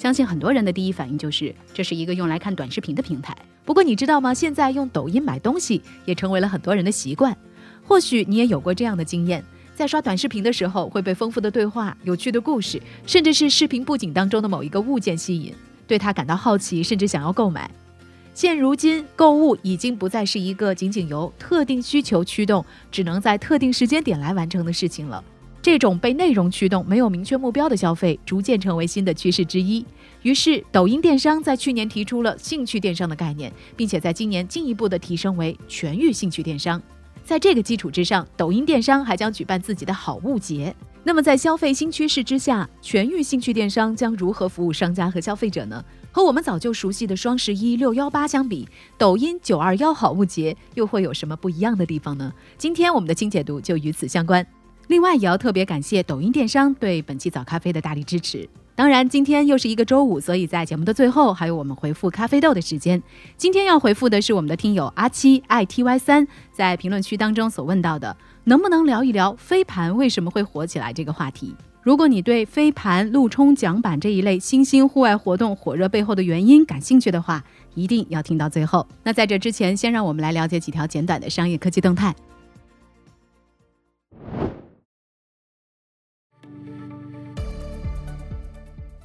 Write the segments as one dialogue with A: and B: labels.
A: 相信很多人的第一反应就是这是一个用来看短视频的平台。不过你知道吗？现在用抖音买东西也成为了很多人的习惯。或许你也有过这样的经验。在刷短视频的时候，会被丰富的对话、有趣的故事，甚至是视频布景当中的某一个物件吸引，对它感到好奇，甚至想要购买。现如今，购物已经不再是一个仅仅由特定需求驱动，只能在特定时间点来完成的事情了。这种被内容驱动、没有明确目标的消费，逐渐成为新的趋势之一。于是，抖音电商在去年提出了兴趣电商的概念，并且在今年进一步的提升为全域兴趣电商。在这个基础之上，抖音电商还将举办自己的好物节。那么，在消费新趋势之下，全域兴趣电商将如何服务商家和消费者呢？和我们早就熟悉的双十一、六幺八相比，抖音九二幺好物节又会有什么不一样的地方呢？今天我们的清解读就与此相关。另外，也要特别感谢抖音电商对本期早咖啡的大力支持。当然，今天又是一个周五，所以在节目的最后还有我们回复咖啡豆的时间。今天要回复的是我们的听友阿七 i t y 三在评论区当中所问到的，能不能聊一聊飞盘为什么会火起来这个话题？如果你对飞盘、陆冲桨板这一类新兴户外活动火热背后的原因感兴趣的话，一定要听到最后。那在这之前，先让我们来了解几条简短的商业科技动态。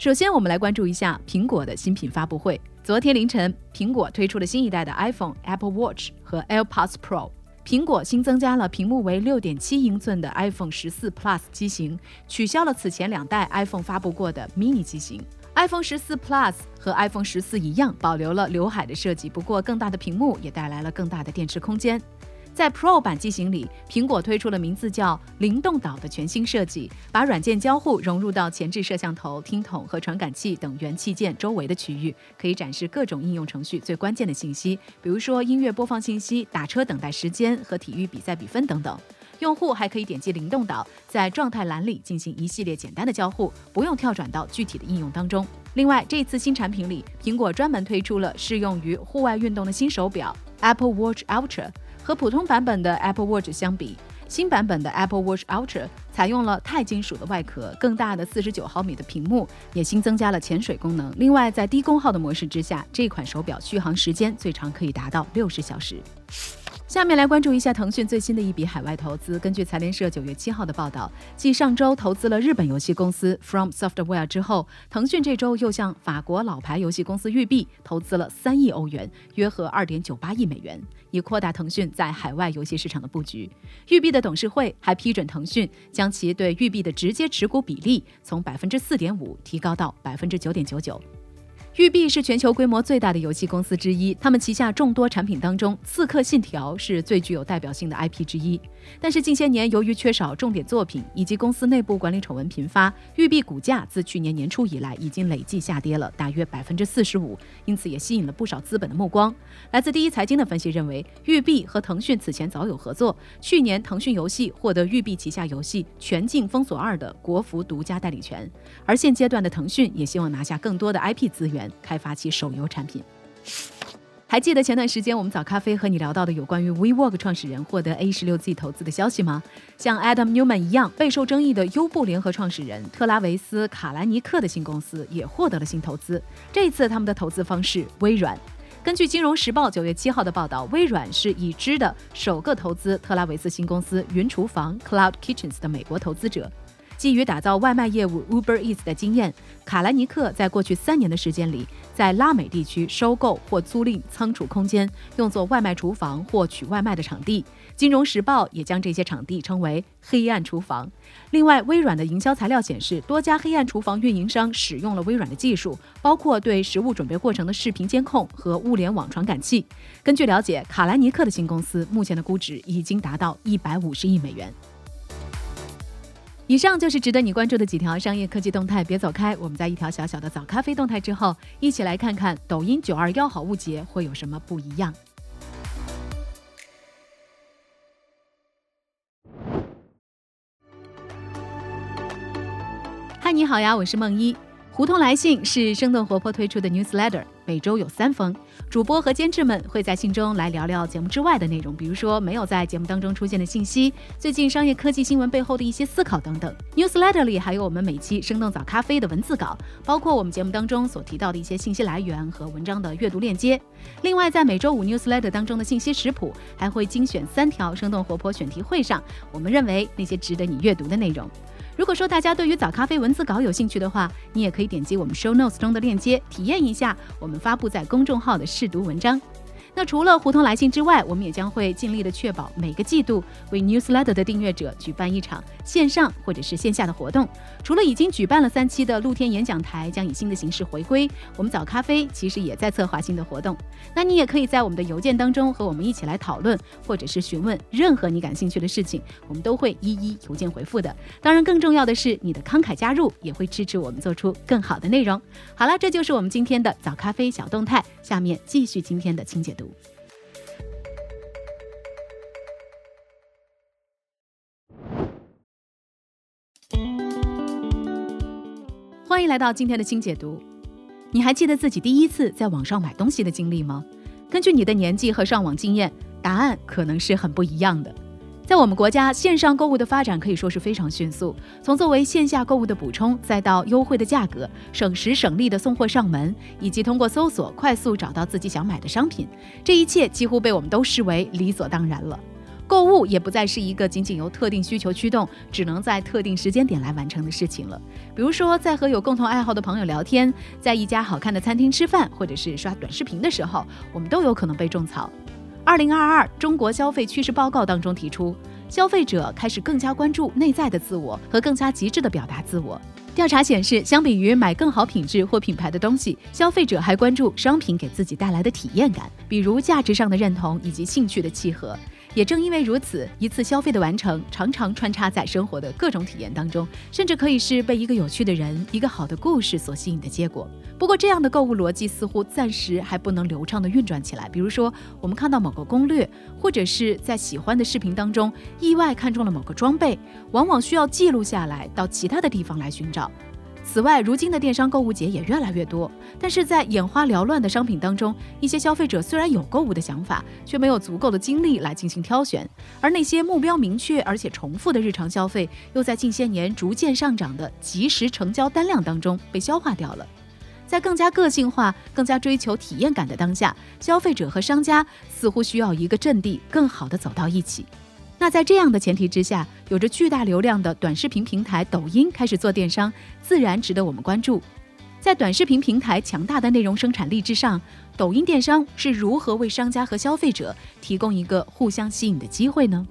A: 首先，我们来关注一下苹果的新品发布会。昨天凌晨，苹果推出了新一代的 iPhone、Apple Watch 和 AirPods Pro。苹果新增加了屏幕为6.7英寸的 iPhone 14 Plus 机型，取消了此前两代 iPhone 发布过的 mini 机型。iPhone 14 Plus 和 iPhone 14一样，保留了刘海的设计，不过更大的屏幕也带来了更大的电池空间。在 Pro 版机型里，苹果推出了名字叫“灵动岛”的全新设计，把软件交互融入到前置摄像头、听筒和传感器等元器件周围的区域，可以展示各种应用程序最关键的信息，比如说音乐播放信息、打车等待时间和体育比赛比分等等。用户还可以点击灵动岛，在状态栏里进行一系列简单的交互，不用跳转到具体的应用当中。另外，这次新产品里，苹果专门推出了适用于户外运动的新手表 Apple Watch Ultra。和普通版本的 Apple Watch 相比，新版本的 Apple Watch Ultra 采用了钛金属的外壳，更大的四十九毫米的屏幕，也新增加了潜水功能。另外，在低功耗的模式之下，这款手表续航时间最长可以达到六十小时。下面来关注一下腾讯最新的一笔海外投资。根据财联社九月七号的报道，继上周投资了日本游戏公司 From Software 之后，腾讯这周又向法国老牌游戏公司育碧投资了三亿欧元，约合二点九八亿美元，以扩大腾讯在海外游戏市场的布局。育碧的董事会还批准腾讯将其对育碧的直接持股比例从百分之四点五提高到百分之九点九九。育碧是全球规模最大的游戏公司之一，他们旗下众多产品当中，《刺客信条》是最具有代表性的 IP 之一。但是近些年，由于缺少重点作品以及公司内部管理丑闻频发，育碧股价自去年年初以来已经累计下跌了大约百分之四十五，因此也吸引了不少资本的目光。来自第一财经的分析认为，育碧和腾讯此前早有合作，去年腾讯游戏获得育碧旗下游戏《全境封锁二》的国服独家代理权，而现阶段的腾讯也希望拿下更多的 IP 资源。开发其手游产品，还记得前段时间我们早咖啡和你聊到的有关于 WeWork 创始人获得 A 十六 Z 投资的消息吗？像 Adam Newman 一样备受争议的优步联合创始人特拉维斯·卡兰尼克的新公司也获得了新投资。这一次他们的投资方是微软。根据《金融时报》九月七号的报道，微软是已知的首个投资特拉维斯新公司云厨房 Cloud Kitchens 的美国投资者。基于打造外卖业务 Uber Eats 的经验，卡兰尼克在过去三年的时间里，在拉美地区收购或租赁仓储空间，用作外卖厨房或取外卖的场地。金融时报也将这些场地称为“黑暗厨房”。另外，微软的营销材料显示，多家黑暗厨房运营商使用了微软的技术，包括对食物准备过程的视频监控和物联网传感器。根据了解，卡兰尼克的新公司目前的估值已经达到一百五十亿美元。以上就是值得你关注的几条商业科技动态，别走开。我们在一条小小的早咖啡动态之后，一起来看看抖音九二幺好物节会有什么不一样。嗨，你好呀，我是梦一。胡同来信是生动活泼推出的 newsletter，每周有三封，主播和监制们会在信中来聊聊节目之外的内容，比如说没有在节目当中出现的信息，最近商业科技新闻背后的一些思考等等。newsletter 里还有我们每期生动早咖啡的文字稿，包括我们节目当中所提到的一些信息来源和文章的阅读链接。另外，在每周五 newsletter 当中的信息食谱，还会精选三条生动活泼选题会上我们认为那些值得你阅读的内容。如果说大家对于早咖啡文字稿有兴趣的话，你也可以点击我们 show notes 中的链接，体验一下我们发布在公众号的试读文章。那除了胡同来信之外，我们也将会尽力的确保每个季度为 newsletter 的订阅者举办一场线上或者是线下的活动。除了已经举办了三期的露天演讲台将以新的形式回归，我们早咖啡其实也在策划新的活动。那你也可以在我们的邮件当中和我们一起来讨论，或者是询问任何你感兴趣的事情，我们都会一一邮件回复的。当然，更重要的是你的慷慨加入也会支持我们做出更好的内容。好了，这就是我们今天的早咖啡小动态。下面继续今天的清解读。欢迎来到今天的新解读。你还记得自己第一次在网上买东西的经历吗？根据你的年纪和上网经验，答案可能是很不一样的。在我们国家，线上购物的发展可以说是非常迅速。从作为线下购物的补充，再到优惠的价格、省时省力的送货上门，以及通过搜索快速找到自己想买的商品，这一切几乎被我们都视为理所当然了。购物也不再是一个仅仅由特定需求驱动，只能在特定时间点来完成的事情了。比如说，在和有共同爱好的朋友聊天，在一家好看的餐厅吃饭，或者是刷短视频的时候，我们都有可能被种草。二零二二中国消费趋势报告当中提出，消费者开始更加关注内在的自我和更加极致的表达自我。调查显示，相比于买更好品质或品牌的东西，消费者还关注商品给自己带来的体验感，比如价值上的认同以及兴趣的契合。也正因为如此，一次消费的完成常常穿插在生活的各种体验当中，甚至可以是被一个有趣的人、一个好的故事所吸引的结果。不过，这样的购物逻辑似乎暂时还不能流畅地运转起来。比如说，我们看到某个攻略，或者是在喜欢的视频当中意外看中了某个装备，往往需要记录下来，到其他的地方来寻找。此外，如今的电商购物节也越来越多，但是在眼花缭乱的商品当中，一些消费者虽然有购物的想法，却没有足够的精力来进行挑选，而那些目标明确而且重复的日常消费，又在近些年逐渐上涨的即时成交单量当中被消化掉了。在更加个性化、更加追求体验感的当下，消费者和商家似乎需要一个阵地，更好的走到一起。那在这样的前提之下，有着巨大流量的短视频平台抖音开始做电商，自然值得我们关注。在短视频平台强大的内容生产力之上，抖音电商是如何为商家和消费者提供一个互相吸引的机会呢？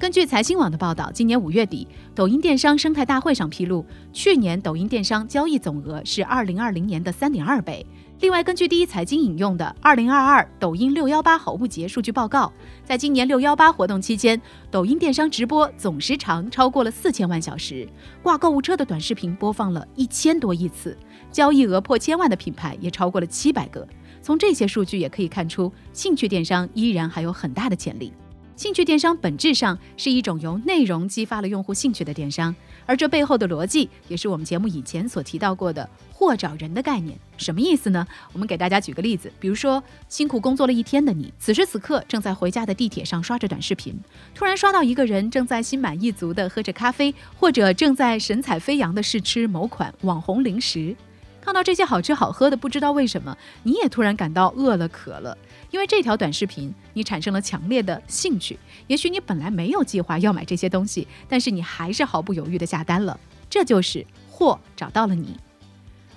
A: 根据财新网的报道，今年五月底，抖音电商生态大会上披露，去年抖音电商交易总额是二零二零年的三点二倍。另外，根据第一财经引用的《二零二二抖音六幺八好物节数据报告》，在今年六幺八活动期间，抖音电商直播总时长超过了四千万小时，挂购物车的短视频播放了一千多亿次，交易额破千万的品牌也超过了七百个。从这些数据也可以看出，兴趣电商依然还有很大的潜力。兴趣电商本质上是一种由内容激发了用户兴趣的电商，而这背后的逻辑也是我们节目以前所提到过的“货找人”的概念。什么意思呢？我们给大家举个例子，比如说辛苦工作了一天的你，此时此刻正在回家的地铁上刷着短视频，突然刷到一个人正在心满意足地喝着咖啡，或者正在神采飞扬地试吃某款网红零食。看到这些好吃好喝的，不知道为什么你也突然感到饿了渴了，因为这条短视频你产生了强烈的兴趣。也许你本来没有计划要买这些东西，但是你还是毫不犹豫的下单了。这就是货找到了你。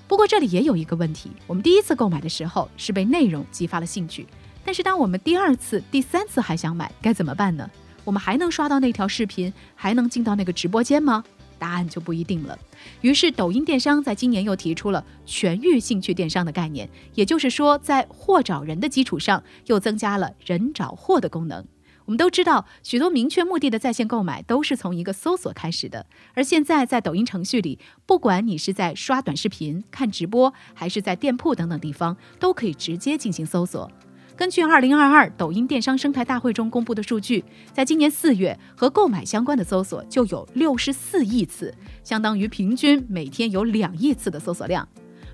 A: 不过这里也有一个问题，我们第一次购买的时候是被内容激发了兴趣，但是当我们第二次、第三次还想买，该怎么办呢？我们还能刷到那条视频，还能进到那个直播间吗？答案就不一定了。于是，抖音电商在今年又提出了全域兴趣电商的概念，也就是说，在货找人的基础上，又增加了人找货的功能。我们都知道，许多明确目的的在线购买都是从一个搜索开始的。而现在在抖音程序里，不管你是在刷短视频、看直播，还是在店铺等等地方，都可以直接进行搜索。根据二零二二抖音电商生态大会中公布的数据，在今年四月和购买相关的搜索就有六十四亿次，相当于平均每天有两亿次的搜索量。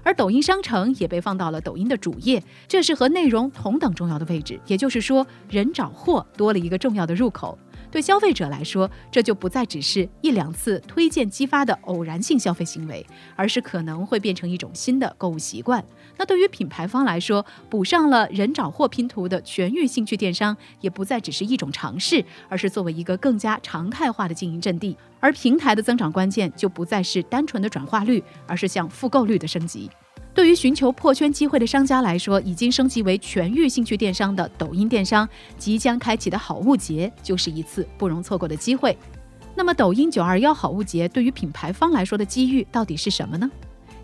A: 而抖音商城也被放到了抖音的主页，这是和内容同等重要的位置。也就是说，人找货多了一个重要的入口。对消费者来说，这就不再只是一两次推荐激发的偶然性消费行为，而是可能会变成一种新的购物习惯。那对于品牌方来说，补上了人找货拼图的全域兴趣电商，也不再只是一种尝试，而是作为一个更加常态化的经营阵地。而平台的增长关键就不再是单纯的转化率，而是向复购率的升级。寻求破圈机会的商家来说，已经升级为全域兴趣电商的抖音电商即将开启的好物节，就是一次不容错过的机会。那么，抖音九二幺好物节对于品牌方来说的机遇到底是什么呢？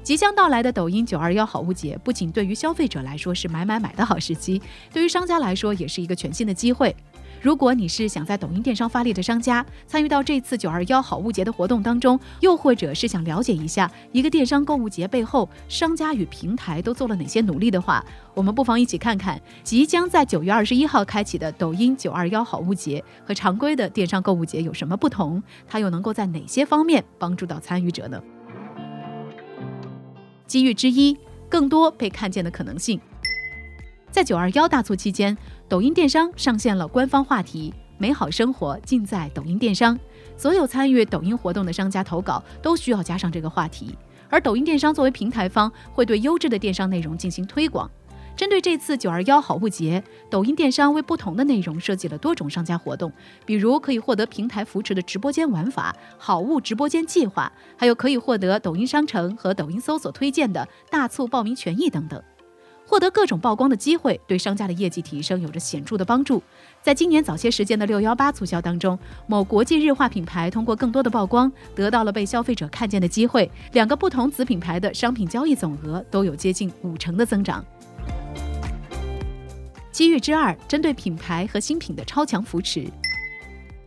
A: 即将到来的抖音九二幺好物节，不仅对于消费者来说是买买买的好时机，对于商家来说也是一个全新的机会。如果你是想在抖音电商发力的商家，参与到这次九二幺好物节的活动当中，又或者是想了解一下一个电商购物节背后商家与平台都做了哪些努力的话，我们不妨一起看看即将在九月二十一号开启的抖音九二幺好物节和常规的电商购物节有什么不同，它又能够在哪些方面帮助到参与者呢？机遇之一，更多被看见的可能性。在九二幺大促期间，抖音电商上线了官方话题“美好生活尽在抖音电商”。所有参与抖音活动的商家投稿都需要加上这个话题，而抖音电商作为平台方，会对优质的电商内容进行推广。针对这次九二幺好物节，抖音电商为不同的内容设计了多种商家活动，比如可以获得平台扶持的直播间玩法、好物直播间计划，还有可以获得抖音商城和抖音搜索推荐的大促报名权益等等。获得各种曝光的机会，对商家的业绩提升有着显著的帮助。在今年早些时间的六幺八促销当中，某国际日化品牌通过更多的曝光，得到了被消费者看见的机会。两个不同子品牌的商品交易总额都有接近五成的增长。机遇之二，针对品牌和新品的超强扶持。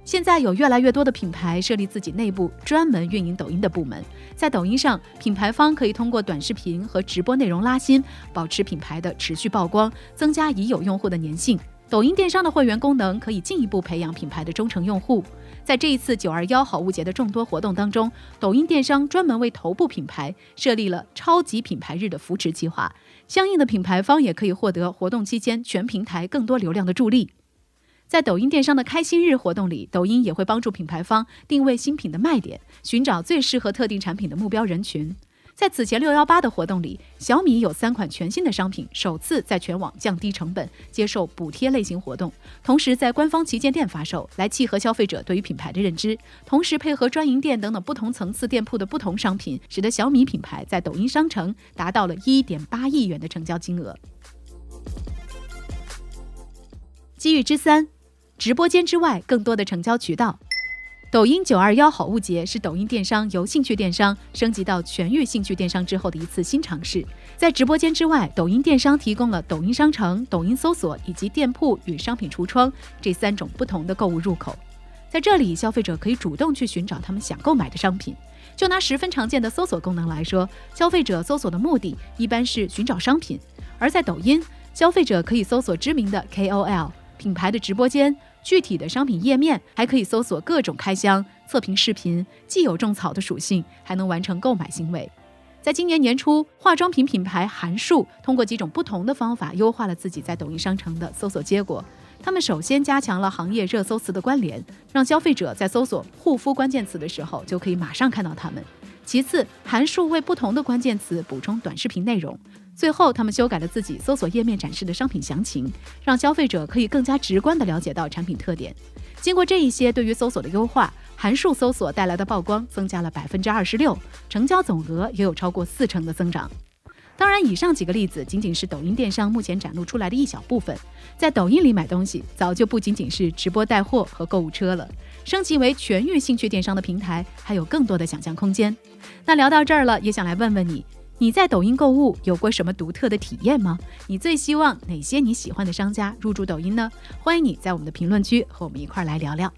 A: 现在有越来越多的品牌设立自己内部专门运营抖音的部门，在抖音上，品牌方可以通过短视频和直播内容拉新，保持品牌的持续曝光，增加已有用户的粘性。抖音电商的会员功能可以进一步培养品牌的忠诚用户。在这一次九二幺好物节的众多活动当中，抖音电商专门为头部品牌设立了超级品牌日的扶持计划，相应的品牌方也可以获得活动期间全平台更多流量的助力。在抖音电商的开心日活动里，抖音也会帮助品牌方定位新品的卖点，寻找最适合特定产品的目标人群。在此前六幺八的活动里，小米有三款全新的商品首次在全网降低成本，接受补贴类型活动，同时在官方旗舰店发售，来契合消费者对于品牌的认知。同时配合专营店等等不同层次店铺的不同商品，使得小米品牌在抖音商城达到了一点八亿元的成交金额。机遇之三。直播间之外，更多的成交渠道。抖音九二幺好物节是抖音电商由兴趣电商升级到全域兴趣电商之后的一次新尝试。在直播间之外，抖音电商提供了抖音商城、抖音搜索以及店铺与商品橱窗这三种不同的购物入口。在这里，消费者可以主动去寻找他们想购买的商品。就拿十分常见的搜索功能来说，消费者搜索的目的一般是寻找商品；而在抖音，消费者可以搜索知名的 KOL。品牌的直播间、具体的商品页面，还可以搜索各种开箱、测评视频，既有种草的属性，还能完成购买行为。在今年年初，化妆品品牌韩束通过几种不同的方法优化了自己在抖音商城的搜索结果。他们首先加强了行业热搜词的关联，让消费者在搜索护肤关键词的时候就可以马上看到它们。其次，函数为不同的关键词补充短视频内容。最后，他们修改了自己搜索页面展示的商品详情，让消费者可以更加直观地了解到产品特点。经过这一些对于搜索的优化，函数搜索带来的曝光增加了百分之二十六，成交总额也有超过四成的增长。当然，以上几个例子仅仅是抖音电商目前展露出来的一小部分。在抖音里买东西，早就不仅仅是直播带货和购物车了，升级为全域兴趣电商的平台，还有更多的想象空间。那聊到这儿了，也想来问问你。你在抖音购物有过什么独特的体验吗？你最希望哪些你喜欢的商家入驻抖音呢？欢迎你在我们的评论区和我们一块儿来聊聊。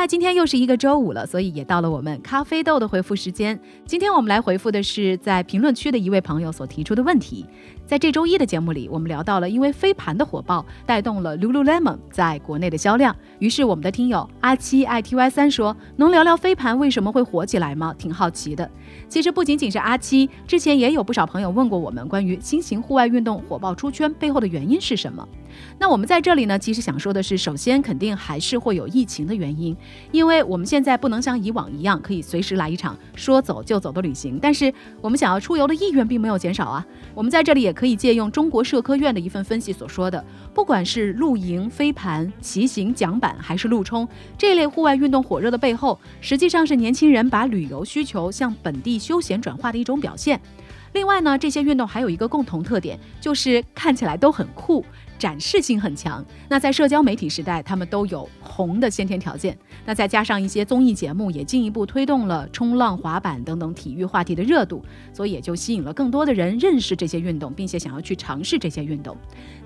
A: 那，今天又是一个周五了，所以也到了我们咖啡豆的回复时间。今天我们来回复的是在评论区的一位朋友所提出的问题。在这周一的节目里，我们聊到了因为飞盘的火爆带动了 Lululemon 在国内的销量。于是我们的听友阿七 i t y 三说：“能聊聊飞盘为什么会火起来吗？挺好奇的。”其实不仅仅是阿七，之前也有不少朋友问过我们关于新型户外运动火爆出圈背后的原因是什么。那我们在这里呢，其实想说的是，首先肯定还是会有疫情的原因，因为我们现在不能像以往一样可以随时来一场说走就走的旅行，但是我们想要出游的意愿并没有减少啊。我们在这里也可以借用中国社科院的一份分析所说的，不管是露营、飞盘、骑行、桨板还是路冲这类户外运动火热的背后，实际上是年轻人把旅游需求向本地休闲转化的一种表现。另外呢，这些运动还有一个共同特点，就是看起来都很酷。展示性很强，那在社交媒体时代，他们都有红的先天条件。那再加上一些综艺节目，也进一步推动了冲浪、滑板等等体育话题的热度，所以也就吸引了更多的人认识这些运动，并且想要去尝试这些运动。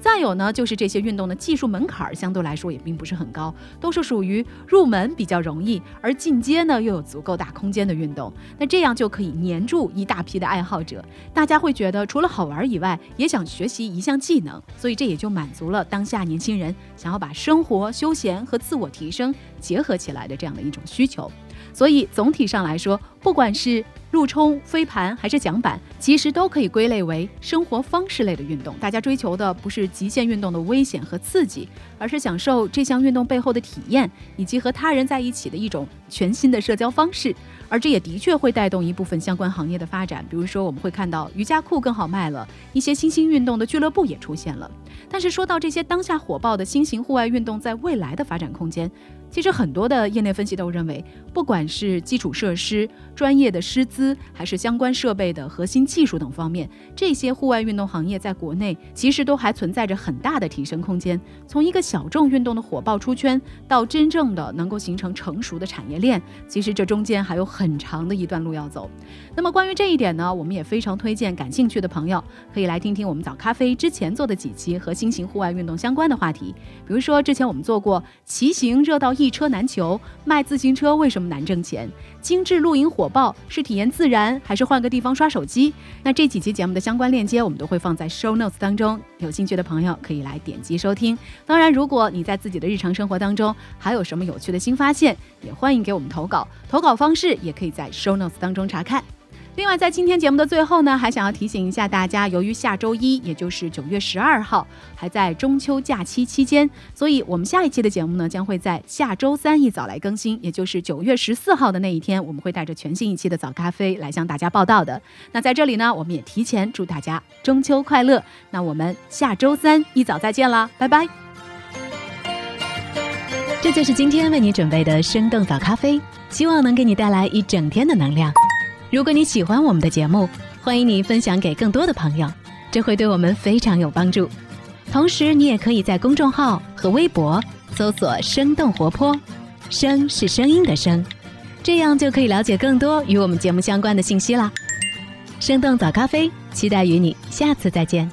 A: 再有呢，就是这些运动的技术门槛相对来说也并不是很高，都是属于入门比较容易，而进阶呢又有足够大空间的运动。那这样就可以黏住一大批的爱好者，大家会觉得除了好玩以外，也想学习一项技能，所以这也就满。满足了当下年轻人想要把生活、休闲和自我提升结合起来的这样的一种需求，所以总体上来说，不管是路冲、飞盘还是桨板，其实都可以归类为生活方式类的运动。大家追求的不是极限运动的危险和刺激，而是享受这项运动背后的体验，以及和他人在一起的一种全新的社交方式。而这也的确会带动一部分相关行业的发展，比如说我们会看到瑜伽裤更好卖了，一些新兴运动的俱乐部也出现了。但是说到这些当下火爆的新型户外运动在未来的发展空间。其实很多的业内分析都认为，不管是基础设施、专业的师资，还是相关设备的核心技术等方面，这些户外运动行业在国内其实都还存在着很大的提升空间。从一个小众运动的火爆出圈，到真正的能够形成成熟的产业链，其实这中间还有很长的一段路要走。那么关于这一点呢，我们也非常推荐感兴趣的朋友可以来听听我们早咖啡之前做的几期和新型户外运动相关的话题，比如说之前我们做过骑行热到一。一车难求，卖自行车为什么难挣钱？精致露营火爆是体验自然，还是换个地方刷手机？那这几期节目的相关链接，我们都会放在 show notes 当中，有兴趣的朋友可以来点击收听。当然，如果你在自己的日常生活当中还有什么有趣的新发现，也欢迎给我们投稿，投稿方式也可以在 show notes 当中查看。另外，在今天节目的最后呢，还想要提醒一下大家，由于下周一，也就是九月十二号，还在中秋假期期间，所以我们下一期的节目呢，将会在下周三一早来更新，也就是九月十四号的那一天，我们会带着全新一期的早咖啡来向大家报道的。那在这里呢，我们也提前祝大家中秋快乐。那我们下周三一早再见啦，拜拜。
B: 这就是今天为你准备的生动早咖啡，希望能给你带来一整天的能量。如果你喜欢我们的节目，欢迎你分享给更多的朋友，这会对我们非常有帮助。同时，你也可以在公众号和微博搜索“生动活泼”，声是声音的声，这样就可以了解更多与我们节目相关的信息啦。生动早咖啡，期待与你下次再见。